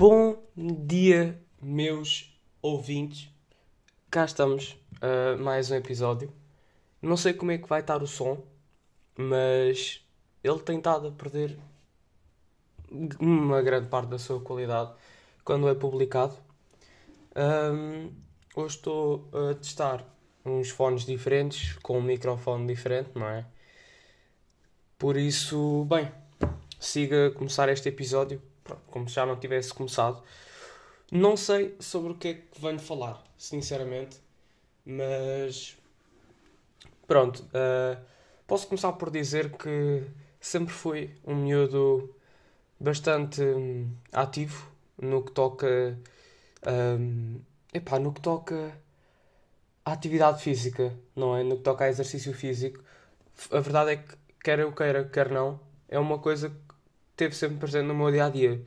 Bom dia, meus ouvintes. Cá estamos, uh, mais um episódio. Não sei como é que vai estar o som, mas ele tem estado a perder uma grande parte da sua qualidade quando é publicado. Um, hoje estou a testar uns fones diferentes, com um microfone diferente, não é? Por isso, bem, siga a começar este episódio, como se já não tivesse começado. Não sei sobre o que é que venho falar, sinceramente, mas pronto. Uh, posso começar por dizer que sempre fui um miúdo bastante um, ativo no que toca. Um, epá, no que toca à atividade física, não é? No que toca a exercício físico. A verdade é que, quer eu queira, quer não, é uma coisa teve sempre presente no meu dia a dia.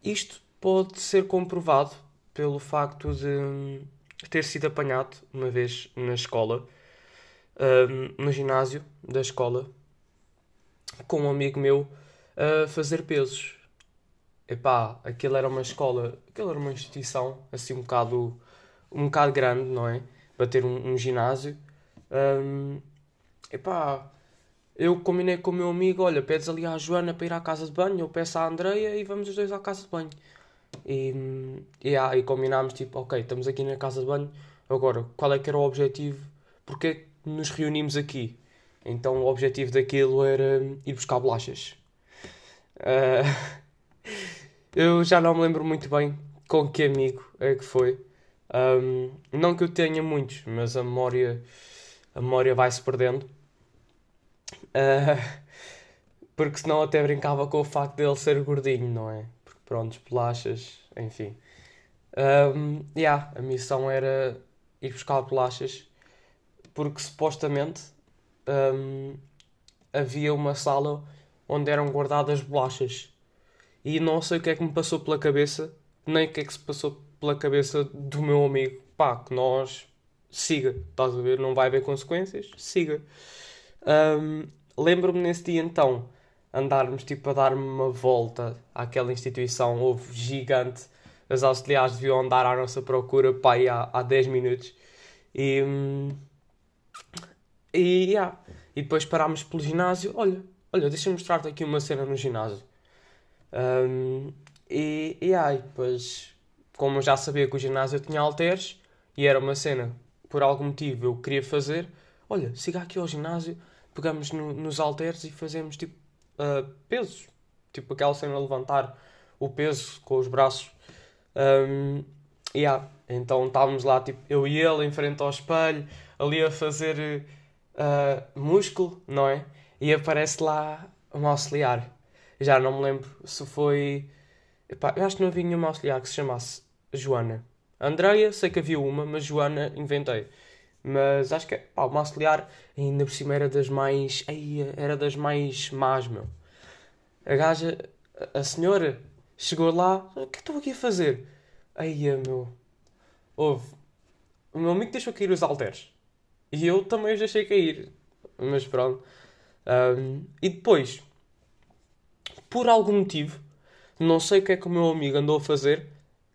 Isto pode ser comprovado pelo facto de ter sido apanhado uma vez na escola, um, no ginásio da escola, com um amigo meu a fazer pesos. Epá, aquilo era uma escola, aquilo era uma instituição assim um bocado, um bocado grande, não é? Para ter um, um ginásio. Um, epá, eu combinei com o meu amigo, olha, pedes ali à Joana para ir à casa de banho, eu peço à Andreia e vamos os dois à casa de banho. E, e, ah, combinámos, tipo, ok, estamos aqui na casa de banho, agora, qual é que era o objetivo? Porque é nos reunimos aqui? Então o objetivo daquilo era ir buscar bolachas. Uh, eu já não me lembro muito bem com que amigo é que foi. Um, não que eu tenha muitos, mas a memória, a memória vai-se perdendo. Uh, porque senão até brincava com o facto dele ser gordinho, não é? Porque pronto, bolachas, enfim. Um, yeah, a missão era ir buscar bolachas porque supostamente um, havia uma sala onde eram guardadas bolachas. E não sei o que é que me passou pela cabeça, nem o que é que se passou pela cabeça do meu amigo. Pá, que nós siga, estás a ver? Não vai haver consequências, siga. Um, Lembro-me nesse dia então andarmos tipo a dar-me uma volta àquela instituição, houve gigante. As auxiliares deviam andar à nossa procura pá, aí há, há 10 minutos. E, e, yeah. e depois parámos pelo ginásio. Olha, olha, deixa-me mostrar-te aqui uma cena no ginásio. Um, e, e depois, como eu já sabia que o ginásio tinha halteres e era uma cena por algum motivo eu queria fazer, olha, siga aqui ao ginásio, pegamos no, nos halteres e fazemos tipo uh, pesos, tipo aquela cena levantar o peso com os braços. Um, yeah. Então estávamos lá, tipo, eu e ele em frente ao espelho, ali a fazer uh, músculo, não é? E aparece lá um auxiliar. Já não me lembro se foi. Epá, eu acho que não havia nenhuma auxiliar que se chamasse Joana. Andreia, sei que havia uma, mas Joana inventei. Mas acho que pá, uma auxiliar ainda por cima era das mais. Ai, era das mais más, meu. A gaja, a senhora, chegou lá. O que é estou aqui a fazer? Ai, meu. Houve. O meu amigo deixou cair os halteres. E eu também os deixei cair. Mas pronto. Um, e depois, por algum motivo, não sei o que é que o meu amigo andou a fazer,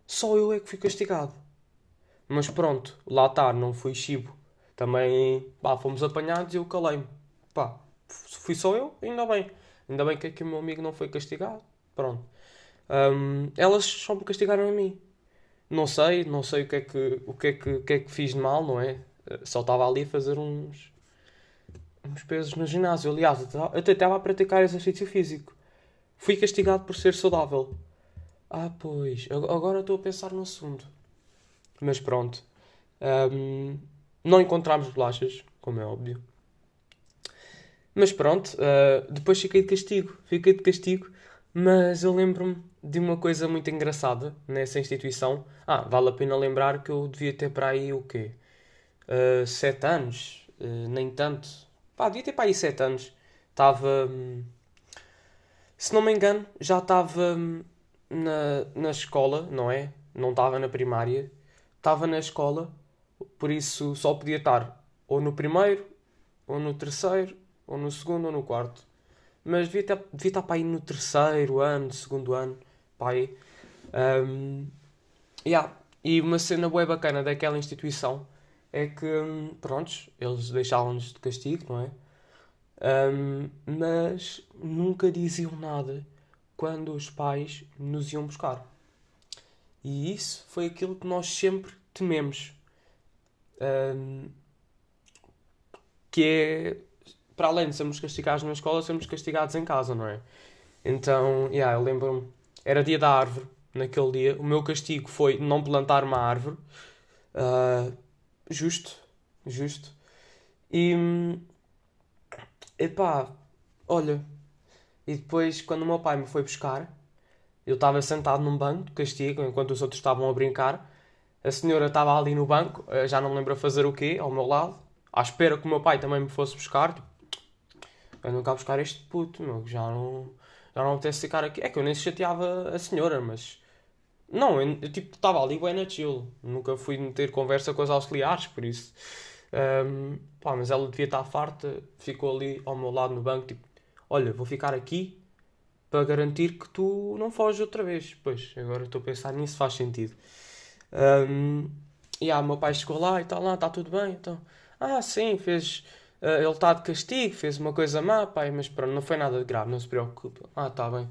só eu é que fui castigado. Mas pronto, lá está, não fui chibo. Também, pá, fomos apanhados e eu calei-me. Pá, fui só eu, ainda bem. Ainda bem que aqui o meu amigo não foi castigado. Pronto. Um, elas só me castigaram a mim. Não sei, não sei o que é que, o que, é que, o que, é que fiz de mal, não é? Só estava ali a fazer uns, uns pesos no ginásio. Aliás, eu até estava a praticar exercício físico. Fui castigado por ser saudável. Ah, pois. Agora estou a pensar no segundo. Mas pronto. Um, não encontramos bolachas, como é óbvio. Mas pronto. Uh, depois fiquei de castigo. Fiquei de castigo. Mas eu lembro-me de uma coisa muito engraçada nessa instituição. Ah, vale a pena lembrar que eu devia ter para aí o quê? Uh, sete anos? Uh, nem tanto. Pá, devia ter para aí sete anos. Estava. Hum, se não me engano, já estava hum, na, na escola, não é? Não estava na primária. Estava na escola, por isso só podia estar ou no primeiro, ou no terceiro, ou no segundo, ou no quarto. Mas devia estar, devia estar para aí no terceiro ano, segundo ano, pai. Um, yeah. E uma cena bem bacana daquela instituição é que, hum, prontos, eles deixavam-nos de castigo, não é? Um, mas nunca diziam nada quando os pais nos iam buscar. E isso foi aquilo que nós sempre tememos. Um, que é, para além de sermos castigados na escola, sermos castigados em casa, não é? Então, yeah, eu lembro-me, era dia da árvore, naquele dia. O meu castigo foi não plantar uma árvore. Uh, justo, justo. E, epá, olha, e depois, quando o meu pai me foi buscar, eu estava sentado num banco de castigo, enquanto os outros estavam a brincar. A senhora estava ali no banco, eh, já não me lembro a fazer o quê, ao meu lado, à espera que o meu pai também me fosse buscar. Tipo, eu não cá buscar este puto, meu, já não, já não apetece ficar aqui. É que eu nem chateava a senhora, mas. Não, eu, eu tipo, estava ali bem na chill. Nunca fui meter conversa com os auxiliares, por isso. Um, pá, mas ela devia estar farta, ficou ali ao meu lado no banco, tipo, olha, vou ficar aqui para garantir que tu não foges outra vez. Pois, agora estou a pensar nisso, faz sentido. Um, e ah, meu pai chegou lá e tal, lá, está tudo bem, então. Ah, sim, fez. Uh, ele está de castigo, fez uma coisa má, pai, mas pronto, não foi nada de grave, não se preocupe. Ah, está bem.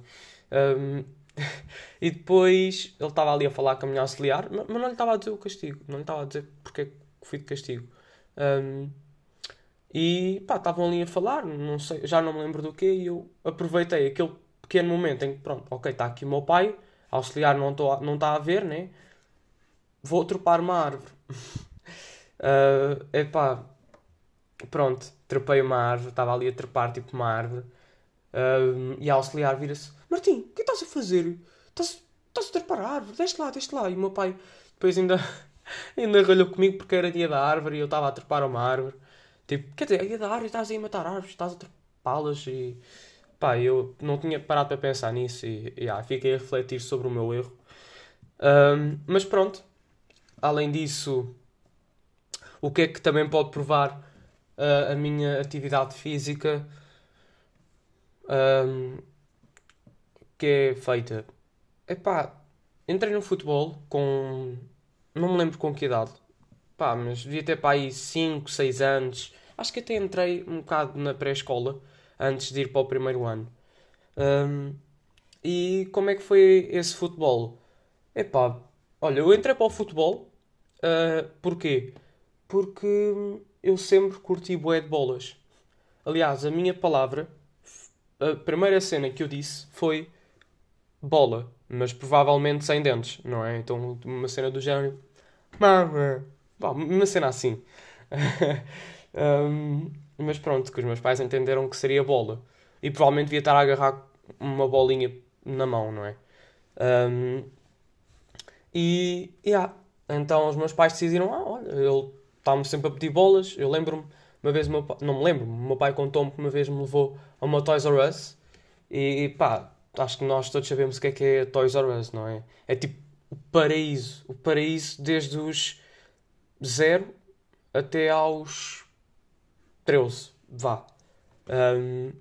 Um, e depois ele estava ali a falar com a minha auxiliar, mas não lhe estava a dizer o castigo, não lhe estava a dizer porque é fui de castigo. Um, e pá, estavam ali a falar, não sei, já não me lembro do que, e eu aproveitei aquele pequeno momento em que, pronto, ok, está aqui o meu pai, auxiliar não está não tá a ver, né? Vou trepar uma árvore. uh, epá, pronto, trepei uma árvore, estava ali a trepar tipo uma árvore. Uh, e a auxiliar vira-se: Martim, o que estás a fazer? Estás, estás a trepar a árvore? Deixa lá, deixa lá. E o meu pai depois ainda, ainda ralhou comigo porque era dia da árvore e eu estava a trepar uma árvore. Tipo, quer dizer, é dia da árvore, estás aí a matar árvores, estás a trepá-las e. Pá, eu não tinha parado para pensar nisso e, e ah, fiquei a refletir sobre o meu erro. Um, mas pronto, além disso, o que é que também pode provar uh, a minha atividade física um, que é feita? Epá, entrei no futebol com. Não me lembro com que idade. Pá, mas devia ter para aí 5, 6 anos. Acho que até entrei um bocado na pré-escola antes de ir para o primeiro ano. Um, e como é que foi esse futebol? Epá, olha, eu entrei para o futebol Uh, porquê? Porque eu sempre curti bué de bolas. Aliás, a minha palavra, a primeira cena que eu disse foi bola, mas provavelmente sem dentes, não é? Então, uma cena do género. Uma cena assim. um, mas pronto, que os meus pais entenderam que seria bola. E provavelmente devia estar a agarrar uma bolinha na mão, não é? Um, e, yeah, então os meus pais decidiram, ah, olha, ele está-me sempre a pedir bolas. Eu lembro-me, uma vez, meu não me lembro, meu pai contou-me que uma vez me levou a uma Toys R Us. E, pá, acho que nós todos sabemos o que é que é Toys R Us, não é? É tipo o paraíso. O paraíso desde os zero até aos 13, vá. Um,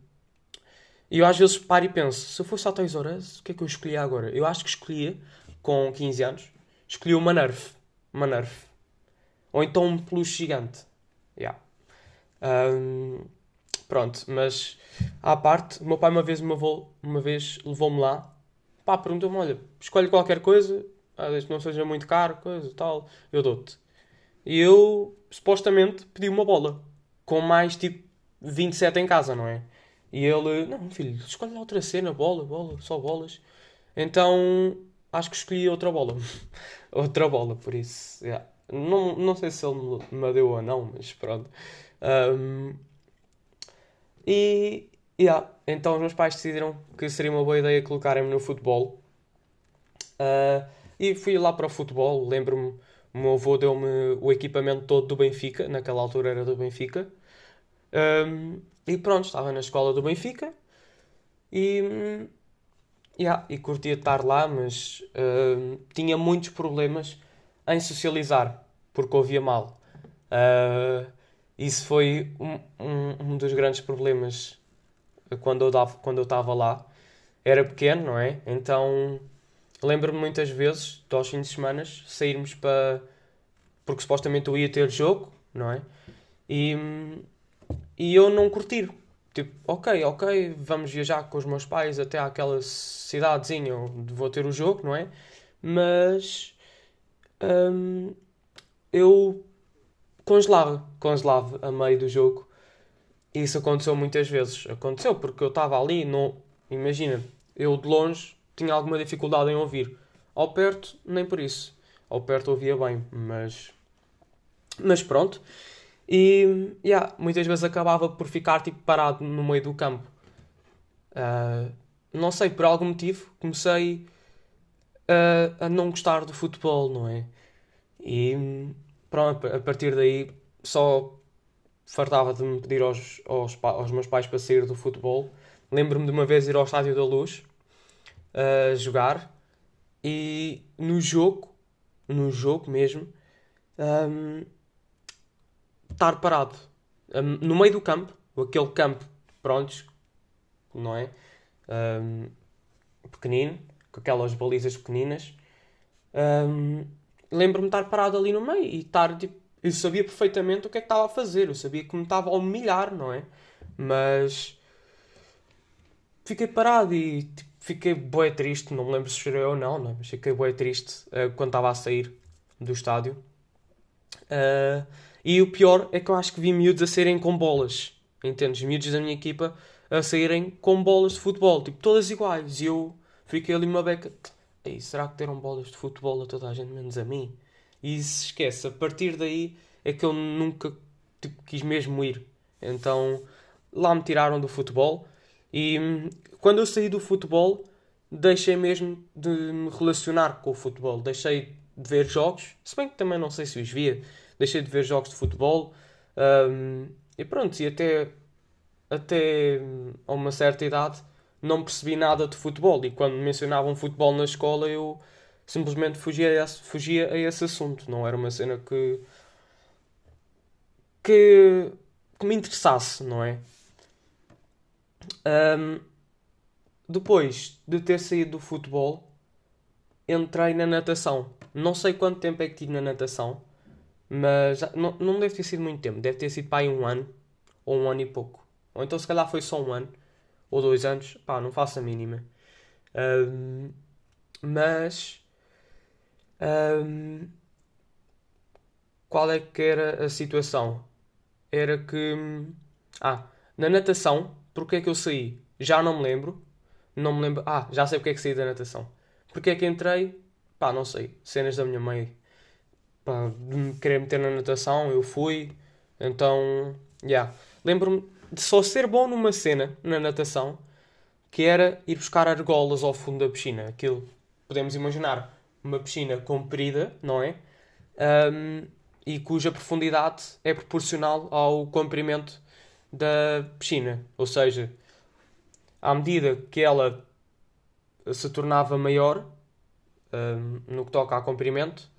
e eu às vezes paro e penso, se eu fosse a Toys R Us, o que é que eu escolhia agora? Eu acho que escolhia, com 15 anos, escolhi uma Nerf uma Nerf. Ou então um peluche gigante. Yeah. Um, pronto, mas à parte, o meu pai uma vez, uma, uma vez levou-me lá. Pá, perguntou-me: olha, escolhe qualquer coisa, ah, desde que não seja muito caro, coisa tal, eu dou-te. E eu, supostamente, pedi uma bola. Com mais tipo 27 em casa, não é? E ele, não, filho, escolhe outra cena, bola, bola, só bolas. Então, acho que escolhi outra bola. outra bola, por isso. Yeah. Não, não sei se ele me deu ou não, mas pronto. Um, e yeah, então os meus pais decidiram que seria uma boa ideia colocarem-me no futebol. Uh, e fui lá para o futebol. Lembro-me, o meu avô deu-me o equipamento todo do Benfica, naquela altura era do Benfica. Um, e pronto, estava na escola do Benfica. E Yeah, e curtia estar lá, mas uh, tinha muitos problemas em socializar, porque ouvia mal. Uh, isso foi um, um, um, dos grandes problemas quando eu, dava, quando eu estava lá. Era pequeno, não é? Então lembro-me muitas vezes, aos fins de semana, sairmos para. Porque supostamente eu ia ter jogo, não é? E, e eu não curtir. Tipo, ok, ok, vamos viajar com os meus pais até àquela cidadezinha onde vou ter o jogo, não é? Mas. Hum, eu congelava, congelava a meio do jogo. Isso aconteceu muitas vezes. Aconteceu porque eu estava ali, não, imagina, eu de longe tinha alguma dificuldade em ouvir. Ao perto, nem por isso. Ao perto ouvia bem, mas. Mas pronto. E yeah, muitas vezes acabava por ficar tipo, parado no meio do campo. Uh, não sei, por algum motivo comecei a, a não gostar do futebol, não é? E pronto, a partir daí só fartava de me pedir aos, aos, aos meus pais para sair do futebol. Lembro-me de uma vez ir ao Estádio da Luz a jogar e no jogo, no jogo mesmo, um, estar parado um, no meio do campo, aquele campo, prontos, não é? Um, pequenino, com aquelas balizas pequeninas. Um, Lembro-me de estar parado ali no meio e estar tipo. Eu sabia perfeitamente o que é que estava a fazer, eu sabia que me estava a humilhar, não é? Mas. Fiquei parado e tipo, fiquei bué triste, não me lembro se chorei ou não, não é? mas fiquei bué triste uh, quando estava a sair do estádio. Uh, e o pior é que eu acho que vi miúdos a saírem com bolas, entendes? Miúdos da minha equipa a saírem com bolas de futebol, tipo, todas iguais. E eu fiquei ali uma beca. Ei, será que deram bolas de futebol a toda a gente, menos a mim? E se esquece, a partir daí é que eu nunca tipo, quis mesmo ir. Então lá me tiraram do futebol e hum, quando eu saí do futebol deixei mesmo de me relacionar com o futebol. Deixei de ver jogos, se bem que também não sei se os via, deixei de ver jogos de futebol um, e pronto, e até, até a uma certa idade não percebi nada de futebol e quando mencionavam futebol na escola eu simplesmente fugia a esse, fugia a esse assunto. Não era uma cena que, que, que me interessasse, não é? Um, depois de ter saído do futebol, entrei na natação. Não sei quanto tempo é que tive na natação, mas não, não deve ter sido muito tempo. Deve ter sido para aí um ano, ou um ano e pouco. Ou então se calhar foi só um ano, ou dois anos. Pá, não faço a mínima. Um, mas um, qual é que era a situação? Era que. Ah, na natação, porque é que eu saí? Já não me lembro. Não me lembro. Ah, já sei porque é que saí da natação. Porque é que entrei? Pá, não sei. Cenas da minha mãe. Pá, de me querer meter na natação, eu fui. Então, já. Yeah. Lembro-me de só ser bom numa cena, na natação, que era ir buscar argolas ao fundo da piscina. Aquilo, podemos imaginar, uma piscina comprida, não é? Um, e cuja profundidade é proporcional ao comprimento da piscina. Ou seja, à medida que ela se tornava maior, um, no que toca a comprimento,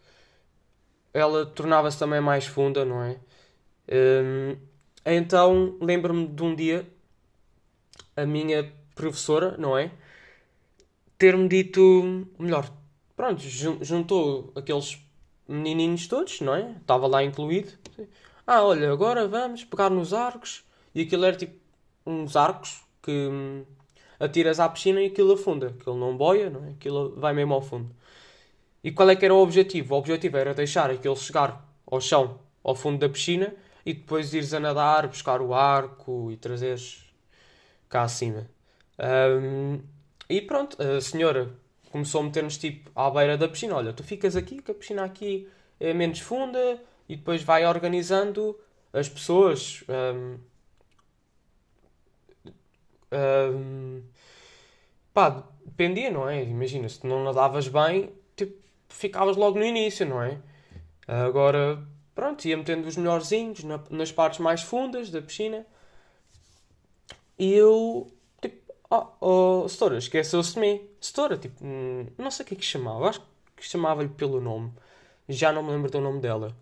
ela tornava-se também mais funda, não é? Um, então lembro-me de um dia a minha professora, não é? Ter-me dito, melhor, pronto, juntou aqueles menininhos todos, não é? Estava lá incluído. Ah, olha, agora vamos pegar nos arcos. E aquilo era tipo uns arcos que hum, atiras à piscina e aquilo afunda. Aquilo não boia, não é? Aquilo vai mesmo ao fundo. E qual é que era o objetivo? O objetivo era deixar aquilo chegar ao chão, ao fundo da piscina, e depois ires a nadar, buscar o arco e trazeres cá acima. Um, e pronto, a senhora começou a meter-nos tipo à beira da piscina. Olha, tu ficas aqui, que a piscina aqui é menos funda e depois vai organizando as pessoas. Um, um, pá, dependia, não é? Imagina, se não nadavas bem, tipo, ficavas logo no início, não é? Agora, pronto, ia metendo os melhorzinhos na, nas partes mais fundas da piscina. E eu Oh, oh Setora, esqueceu-se de mim. Setora, tipo, hum, não sei o que é que chamava. Acho que chamava-lhe pelo nome. Já não me lembro do nome dela.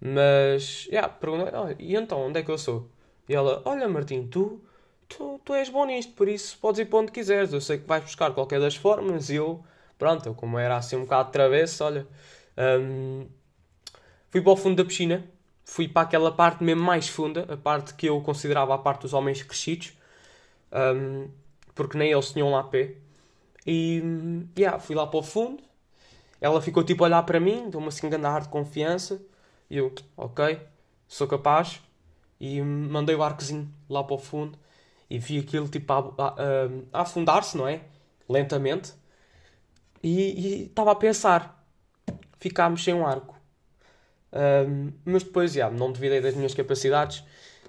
Mas, yeah, perguntei, oh, e então, onde é que eu sou? E ela, olha Martim, tu, tu, tu és bom nisto, por isso podes ir para onde quiseres. Eu sei que vais buscar qualquer das formas. E eu, pronto, eu como era assim um bocado travesso, olha, um, fui para o fundo da piscina, fui para aquela parte mesmo mais funda, a parte que eu considerava a parte dos homens crescidos, um, porque nem eles tinham lá pé. E yeah, fui lá para o fundo, ela ficou tipo a olhar para mim, deu-me assim grande ar de confiança, e eu, ok, sou capaz, e mandei o arcozinho lá para o fundo, e vi aquilo tipo a, a, a afundar-se, não é? Lentamente, e estava a pensar, ficámos sem um arco. Um, mas depois, já, não duvidei das minhas capacidades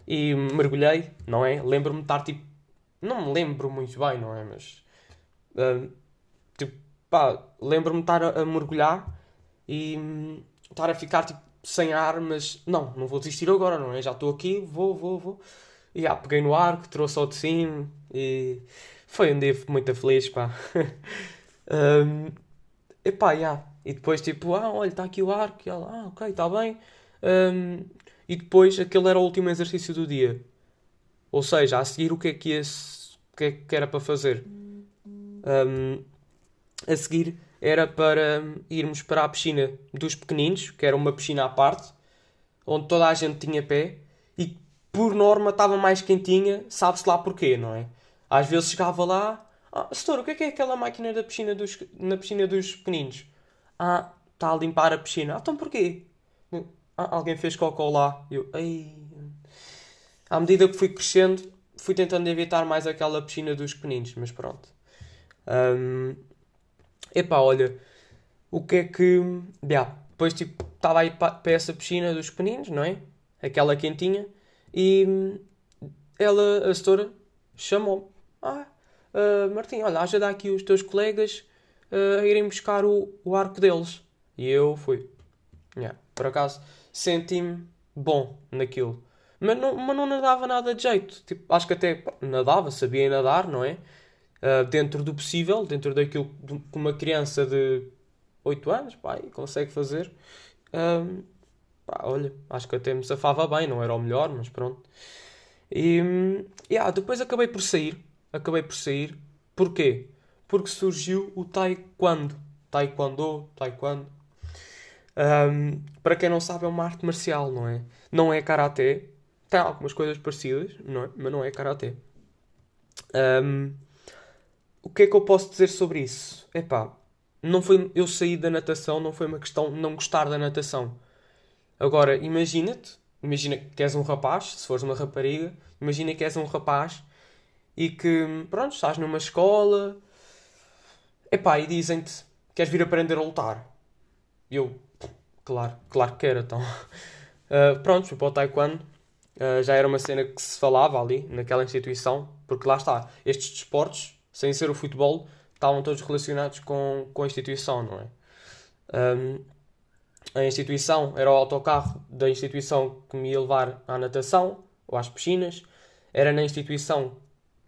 e mergulhei, não é? Lembro-me de estar tipo. Não me lembro muito bem, não é? Mas. Um, tipo, pá, lembro-me de estar a, a, mergulhar e um, estar a ficar tipo sem ar, mas não, não vou desistir agora, não é? Já estou aqui, vou, vou, vou. E já, peguei no arco, trouxe ao de cima e foi um dia muito feliz, pá. um, epá, já. E depois, tipo, ah, olha, está aqui o arco. E ela, ah, ok, está bem. Um, e depois, aquele era o último exercício do dia. Ou seja, a seguir, o que é que, ia, o que, é que era para fazer? Um, a seguir, era para irmos para a piscina dos pequeninos, que era uma piscina à parte, onde toda a gente tinha pé. E, por norma, estava mais quentinha. Sabe-se lá porquê, não é? Às vezes chegava lá... Ah, setor, o que é que é aquela máquina da piscina dos, na piscina dos pequeninos? Ah, está a limpar a piscina. Ah, então porquê? Ah, alguém fez cocô lá. Eu, ei. À medida que fui crescendo, fui tentando evitar mais aquela piscina dos pequeninos, mas pronto. Um, epá, olha, o que é que. Yeah, depois, tipo, estava aí para essa piscina dos pequeninos, não é? Aquela quentinha, e ela, a setora, chamou-me. Ah, uh, Martim, olha, ajuda aqui os teus colegas uh, a irem buscar o, o arco deles. E eu fui. Yeah. Por acaso, senti-me bom naquilo. Mas não, mas não nadava nada de jeito. Tipo, acho que até nadava, sabia nadar, não é? Uh, dentro do possível, dentro daquilo que uma criança de 8 anos pai, consegue fazer. Uh, pá, olha, acho que até me safava bem, não era o melhor, mas pronto. E yeah, depois acabei por sair. Acabei por sair. Porquê? porque surgiu o Taekwondo. Taekwondo, Taekwondo. Um, para quem não sabe, é uma arte marcial, não é? Não é karaté. Tem algumas coisas parecidas, não é? mas não é karaté. Um, o que é que eu posso dizer sobre isso? Epá, não foi eu sair da natação, não foi uma questão de não gostar da natação. Agora, imagina-te, imagina que és um rapaz, se fores uma rapariga, imagina que és um rapaz e que, pronto, estás numa escola, Epá, e dizem-te, queres vir aprender a lutar? E eu, claro, claro que quero, então. Uh, pronto, fui para o Taekwondo. Uh, já era uma cena que se falava ali, naquela instituição, porque lá está, estes desportos, sem ser o futebol, estavam todos relacionados com, com a instituição, não é? Um, a instituição era o autocarro da instituição que me ia levar à natação ou às piscinas. Era na instituição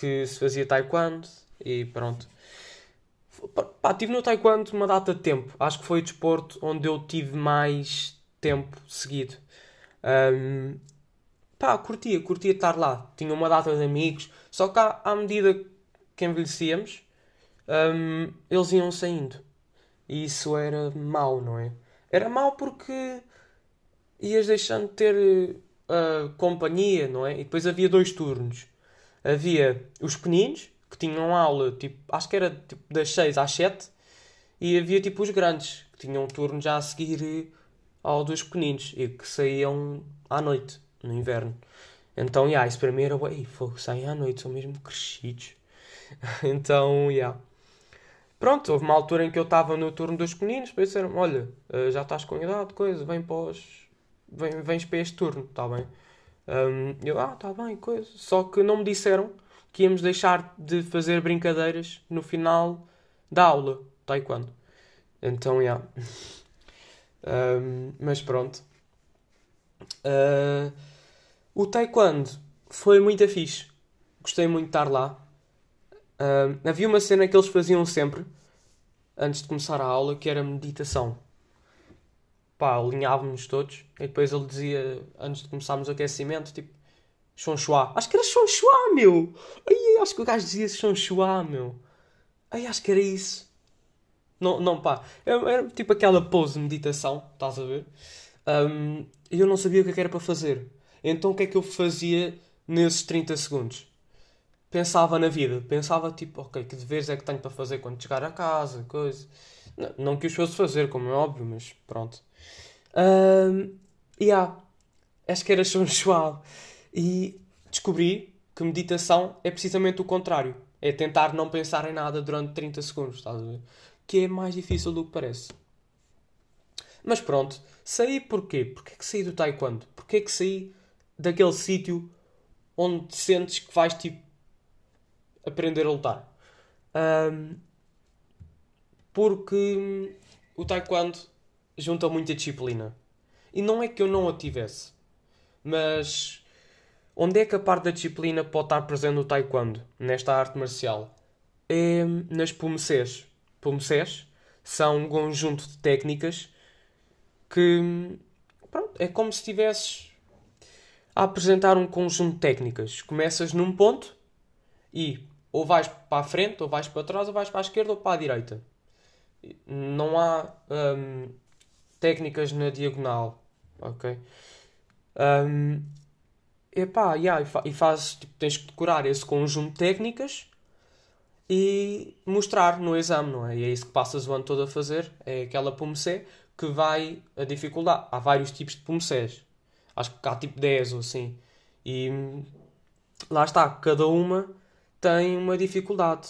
que se fazia taekwondo e pronto. Pá, estive no taekwondo uma data de tempo. Acho que foi o desporto onde eu tive mais tempo seguido. Um, pá, curtia, curtia estar lá. Tinha uma data de amigos. Só que à, à medida que envelhecíamos, um, eles iam saindo. E isso era mau, não é? Era mau porque ias deixando de ter uh, companhia, não é? E depois havia dois turnos. Havia os pequeninos, que tinham aula, tipo, acho que era tipo, das 6 às 7, e havia tipo os grandes, que tinham um turno já a seguir ao dos pequeninos, e que saíam à noite, no inverno. Então, yeah, isso para mim era, fogo, saem à noite, são mesmo crescidos. então, yeah. Pronto, houve uma altura em que eu estava no turno dos pequeninos, disseram olha, eh, já estás com idade, coisa, vem para os... Vem, vens para este turno, está bem? Um, eu, ah, está bem, coisa. Só que não me disseram que íamos deixar de fazer brincadeiras no final da aula taekwondo. Então, já. Yeah. um, mas pronto. Uh, o taekwondo foi muito fixe. Gostei muito de estar lá. Uh, havia uma cena que eles faziam sempre, antes de começar a aula, que era meditação. Pá, alinhávamos todos. E depois ele dizia, antes de começarmos o aquecimento, tipo, Chonchua. Acho que era Chonchua, meu. Ai, acho que o gajo dizia Chonchua, meu. Ai, acho que era isso. Não, não pá. Era, era tipo aquela pose de meditação, estás a ver? Um, e eu não sabia o é que era para fazer. Então o que é que eu fazia nesses 30 segundos? Pensava na vida. Pensava tipo, ok, que deveres é que tenho para fazer quando chegar a casa, coisa. Não, não que os fosse fazer, como é óbvio, mas pronto. Um, e yeah, acho que era suave. E descobri que meditação é precisamente o contrário. É tentar não pensar em nada durante 30 segundos, estás a ver? Que é mais difícil do que parece. Mas pronto, saí porquê? Porquê que saí do taekwondo? Porquê que saí daquele sítio onde sentes que vais tipo aprender a lutar? Um, porque o taekwondo junta muita disciplina. E não é que eu não a tivesse, mas Onde é que a parte da disciplina pode estar presente no taekwondo, nesta arte marcial? É nas pumecés. Pumecés são um conjunto de técnicas que pronto, é como se estivesses a apresentar um conjunto de técnicas. Começas num ponto e ou vais para a frente, ou vais para trás, ou vais para a esquerda ou para a direita. Não há hum, técnicas na diagonal. Ok? Um, Epá, yeah, e, fa e fazes, tipo, tens que decorar esse conjunto de técnicas e mostrar no exame, não é? E é isso que passas o ano todo a fazer, é aquela pumecé que vai a dificuldade. Há vários tipos de pumecés. Acho que há tipo 10 ou assim. E lá está, cada uma tem uma dificuldade.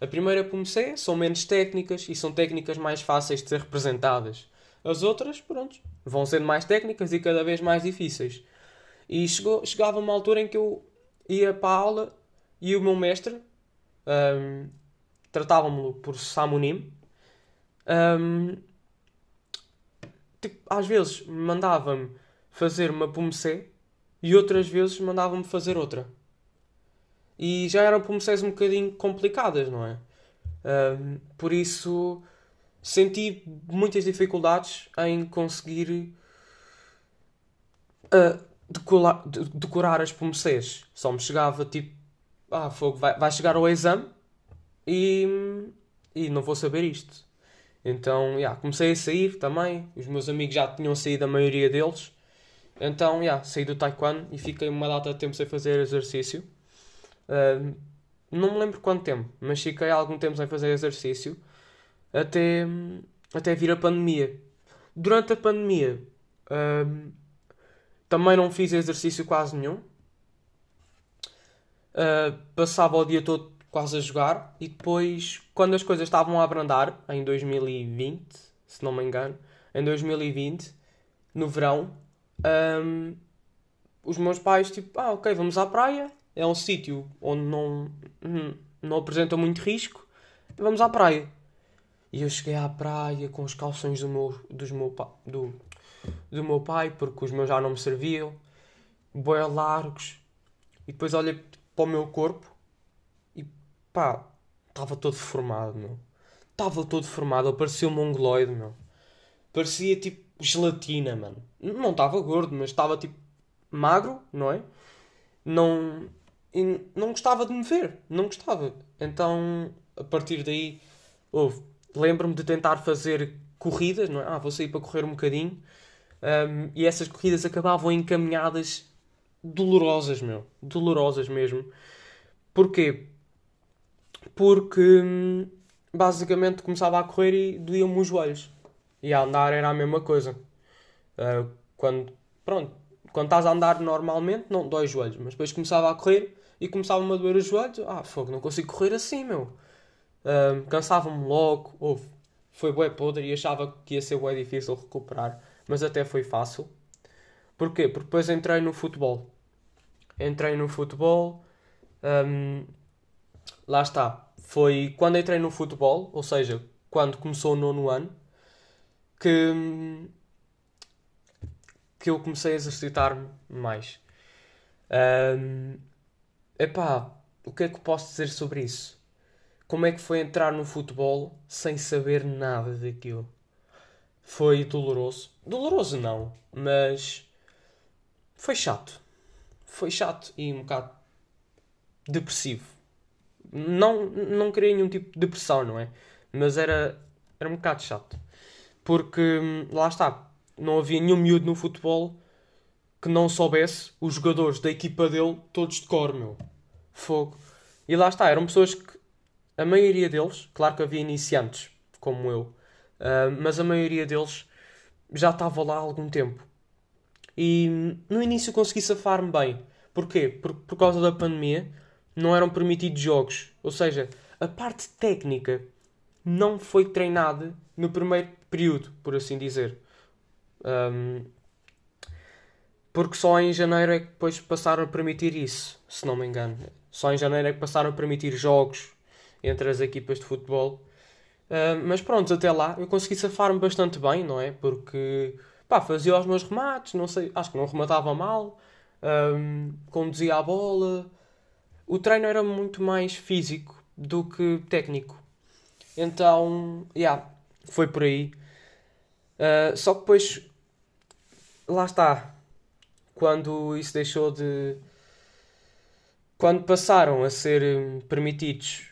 A primeira pumecé são menos técnicas e são técnicas mais fáceis de ser representadas. As outras, pronto, vão sendo mais técnicas e cada vez mais difíceis. E chegou, chegava uma altura em que eu ia para a aula e o meu mestre um, tratava-me por Samunim. Um, tipo, às vezes mandava-me fazer uma pumecé e outras vezes mandava-me fazer outra. E já eram pumecés um bocadinho complicadas, não é? Um, por isso senti muitas dificuldades em conseguir uh, decorar as pomecês. Só me chegava tipo, ah, fogo, vai, vai chegar ao exame e, e não vou saber isto. Então, yeah, comecei a sair também. Os meus amigos já tinham saído, a maioria deles. Então, yeah, saí do taekwondo e fiquei uma data de tempo sem fazer exercício. Uh, não me lembro quanto tempo, mas fiquei algum tempo sem fazer exercício até, até vir a pandemia. Durante a pandemia, uh, também não fiz exercício quase nenhum. Uh, passava o dia todo quase a jogar e depois, quando as coisas estavam a abrandar, em 2020, se não me engano, em 2020, no verão, um, os meus pais, tipo, ah, ok, vamos à praia, é um sítio onde não, não apresenta muito risco, vamos à praia. E eu cheguei à praia com os calções do meu, dos meu, do, do meu pai, porque os meus já não me serviam, boi largos, e depois olhei para o meu corpo e pá, estava todo formado, meu. Estava todo formado, parecia um mongoloide, meu. Parecia tipo gelatina, mano. Não estava gordo, mas estava tipo magro, não é? Não. Não gostava de me ver, não gostava. Então, a partir daí, houve. Lembro-me de tentar fazer corridas, não é? Ah, vou sair para correr um bocadinho. Um, e essas corridas acabavam encaminhadas dolorosas, meu. Dolorosas mesmo. Porquê? Porque hum, basicamente começava a correr e doíam-me os joelhos. E a andar era a mesma coisa. Uh, quando, pronto, quando estás a andar normalmente, não dói os joelhos. Mas depois começava a correr e começava-me a doer os joelhos. Ah, fogo, não consigo correr assim, meu. Uh, Cansava-me logo. Foi bué podre e achava que ia ser bué difícil recuperar mas até foi fácil. Porquê? Porque depois entrei no futebol. Entrei no futebol. Hum, lá está. Foi quando entrei no futebol, ou seja, quando começou o nono ano, que, que eu comecei a exercitar-me mais. Um, epá, o que é que posso dizer sobre isso? Como é que foi entrar no futebol sem saber nada daquilo? Foi doloroso. Doloroso não, mas foi chato. Foi chato e um bocado depressivo. Não, não queria nenhum tipo de depressão, não é? Mas era Era um bocado chato. Porque, hum, lá está, não havia nenhum miúdo no futebol que não soubesse os jogadores da equipa dele todos de cor, meu. Fogo. E lá está, eram pessoas que, a maioria deles, claro que havia iniciantes, como eu, uh, mas a maioria deles já estava lá há algum tempo. E no início consegui safar-me bem. Porquê? Por, por causa da pandemia não eram permitidos jogos. Ou seja, a parte técnica não foi treinada no primeiro período, por assim dizer. Um, porque só em janeiro é que depois passaram a permitir isso, se não me engano. Só em janeiro é que passaram a permitir jogos entre as equipas de futebol. Uh, mas pronto, até lá eu consegui safar-me bastante bem, não é? Porque pá, fazia os meus remates, não sei, acho que não rematava mal, um, conduzia a bola. O treino era muito mais físico do que técnico. Então, yeah, foi por aí. Uh, só que depois, lá está, quando isso deixou de. Quando passaram a ser hum, permitidos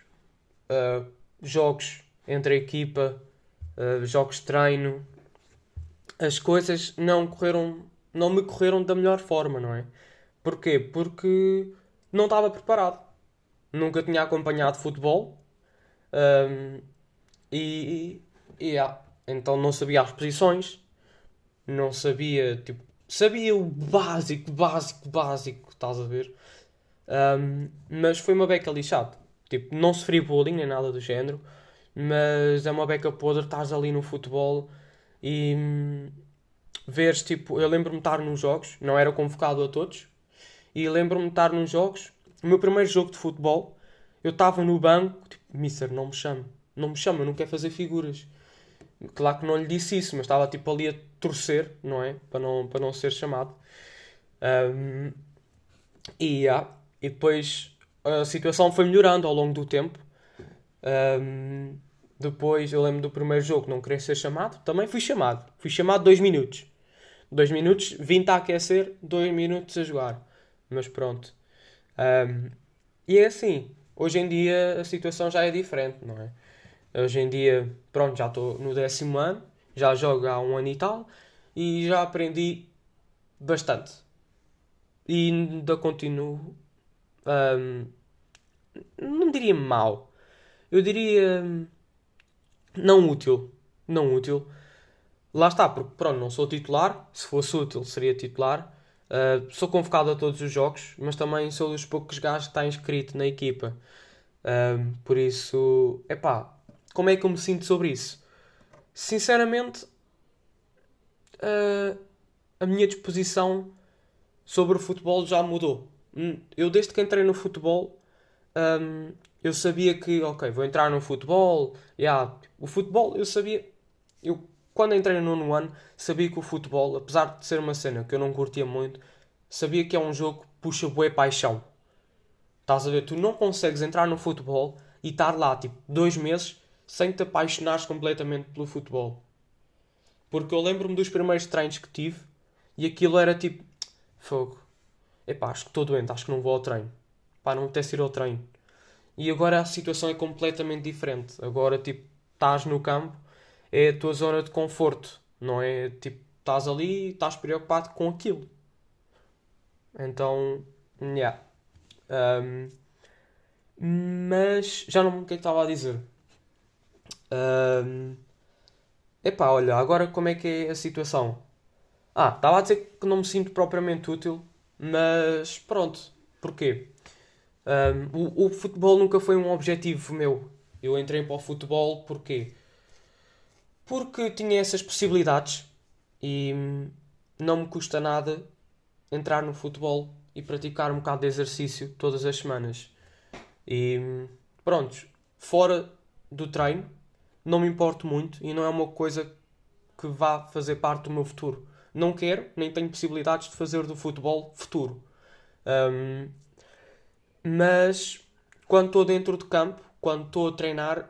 uh, jogos entre a equipa, uh, jogos de treino, as coisas não correram, não me correram da melhor forma, não é? Porquê? Porque não estava preparado. Nunca tinha acompanhado futebol um, e, e yeah. então não sabia as posições, não sabia, tipo, sabia o básico, básico, básico, estás a ver? Um, mas foi uma beca lixada. Tipo, não sofri bullying nem nada do género, mas é uma beca podre, estás ali no futebol e hum, veres, tipo, eu lembro-me estar nos jogos, não era convocado a todos, e lembro-me estar nos jogos, o meu primeiro jogo de futebol, eu estava no banco, tipo, Mister, não me chame, não me chama, não quero fazer figuras. Claro que não lhe disse isso, mas estava tipo ali a torcer, não é? Para não, para não ser chamado. Um, e, yeah, e depois a situação foi melhorando ao longo do tempo. Um, depois eu lembro do primeiro jogo, não queria ser chamado, também fui chamado. Fui chamado dois minutos. Dois minutos, vim a aquecer, dois minutos a jogar. Mas pronto. Um, e é assim, hoje em dia a situação já é diferente, não é? Hoje em dia, pronto, já estou no décimo ano, já jogo há um ano e tal, e já aprendi bastante. E ainda continuo. Um, não diria mal. Eu diria. Não útil. Não útil. Lá está, porque pronto, não sou titular. Se fosse útil, seria titular. Uh, sou convocado a todos os jogos, mas também sou dos poucos gajos que está inscrito na equipa. Uh, por isso, é pá, como é que eu me sinto sobre isso? Sinceramente, uh, a minha disposição sobre o futebol já mudou. Hum, eu, desde que entrei no futebol, um, eu sabia que, ok, vou entrar no futebol. Yeah, o futebol, eu sabia. Eu, quando entrei no nono ano, sabia que o futebol, apesar de ser uma cena que eu não curtia muito, sabia que é um jogo que puxa bué paixão. Estás a ver? Tu não consegues entrar no futebol e estar lá, tipo, dois meses sem te apaixonares completamente pelo futebol. Porque eu lembro-me dos primeiros treinos que tive e aquilo era tipo: fogo, epá, acho que estou doente, acho que não vou ao treino. Pá, não apetece ir ao treino. E agora a situação é completamente diferente. Agora, tipo, estás no campo, é a tua zona de conforto, não é? Tipo, estás ali e estás preocupado com aquilo. Então, yeah. Um, mas já não me o é que estava a dizer. Um, epá, olha, agora como é que é a situação? Ah, estava a dizer que não me sinto propriamente útil, mas pronto. Porquê? Um, o, o, futebol nunca foi um objetivo meu. Eu entrei para o futebol porquê? Porque tinha essas possibilidades e não me custa nada entrar no futebol e praticar um bocado de exercício todas as semanas. E pronto, fora do treino, não me importo muito e não é uma coisa que vá fazer parte do meu futuro. Não quero, nem tenho possibilidades de fazer do futebol futuro. Um, mas quando estou dentro de campo, quando estou a treinar,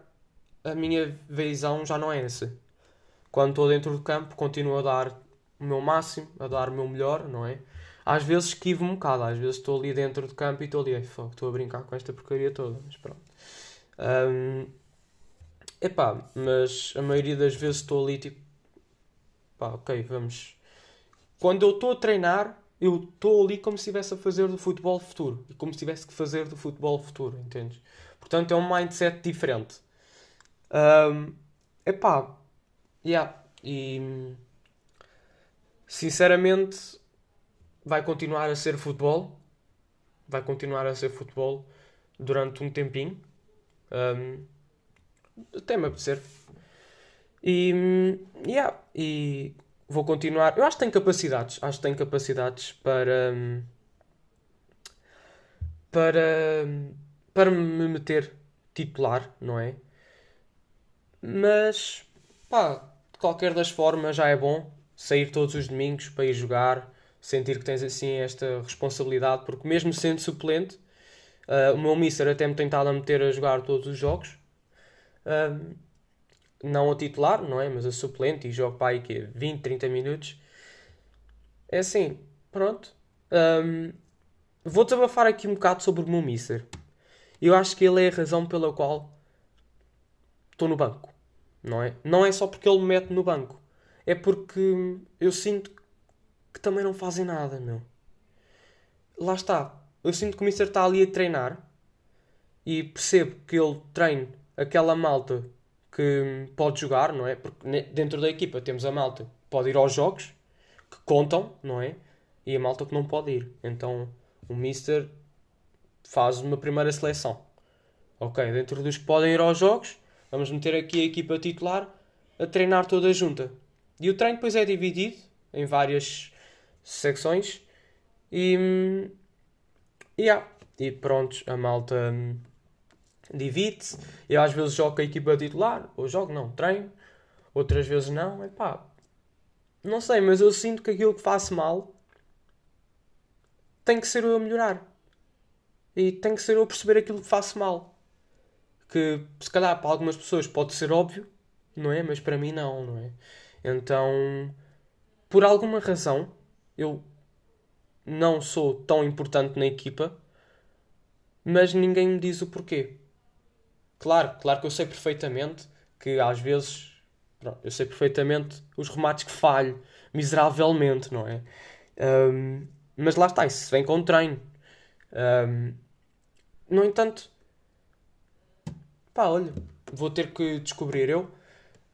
a minha visão já não é essa. Quando estou dentro do campo, continuo a dar o meu máximo, a dar o meu melhor, não é? Às vezes esquivo um bocado, às vezes estou ali dentro do campo e estou ali, estou a brincar com esta porcaria toda, mas pronto. Um, Epá, mas a maioria das vezes estou ali tipo. Pá, ok, vamos. Quando eu estou a treinar, eu estou ali como se estivesse a fazer do futebol futuro. E como se tivesse que fazer do futebol futuro, entendes? Portanto, é um mindset diferente. Um, epá, yeah. E sinceramente vai continuar a ser futebol. Vai continuar a ser futebol durante um tempinho. Um, até me apetecer. E, yeah, e vou continuar. Eu acho que tenho capacidades. Acho que tenho capacidades para. Para. Para me meter titular, não é? Mas. Pá, de qualquer das formas já é bom sair todos os domingos para ir jogar. Sentir que tens assim esta responsabilidade, porque mesmo sendo suplente, uh, o meu mister até me tem estado a meter a jogar todos os jogos. Uh, não a titular, não é? Mas a suplente e jogo para aí que 20, 30 minutos. É assim, pronto. Um, vou desabafar aqui um bocado sobre o meu. Eu acho que ele é a razão pela qual estou no banco, não é? Não é só porque ele me mete no banco, é porque eu sinto que também não fazem nada, meu. Lá está. Eu sinto que o mister está ali a treinar e percebo que ele treina aquela malta que pode jogar, não é? Porque dentro da equipa temos a malta que pode ir aos jogos, que contam, não é? E a malta que não pode ir. Então o Mister faz uma primeira seleção. Ok, dentro dos que podem ir aos jogos, vamos meter aqui a equipa titular a treinar toda junta. E o treino depois é dividido em várias secções e. Yeah. E pronto, a malta hum, divide-se. Eu às vezes jogo com a equipa titular, ou jogo, não, treino, outras vezes não. É pá, não sei, mas eu sinto que aquilo que faço mal tem que ser eu a melhorar. E tem que ser eu a perceber aquilo que faço mal. Que se calhar para algumas pessoas pode ser óbvio, não é? Mas para mim não, não é? Então, por alguma razão, eu não sou tão importante na equipa, mas ninguém me diz o porquê. Claro, claro que eu sei perfeitamente que às vezes eu sei perfeitamente os remates que falho miseravelmente, não é? Um, mas lá está, isso vem com treino. Um, no entanto, pá, olha, vou ter que descobrir eu.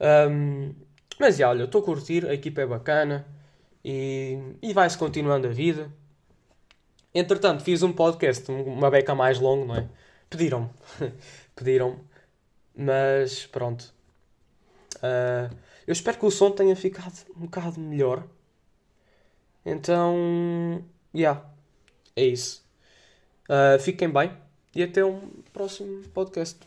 Um, mas já, olha, estou a curtir, a equipa é bacana e, e vai-se continuando a vida. Entretanto, fiz um podcast, uma beca mais longo, não é? Pediram-me. pediram mas pronto. Uh, eu espero que o som tenha ficado um bocado melhor. Então, yeah, é isso. Uh, fiquem bem e até um próximo podcast.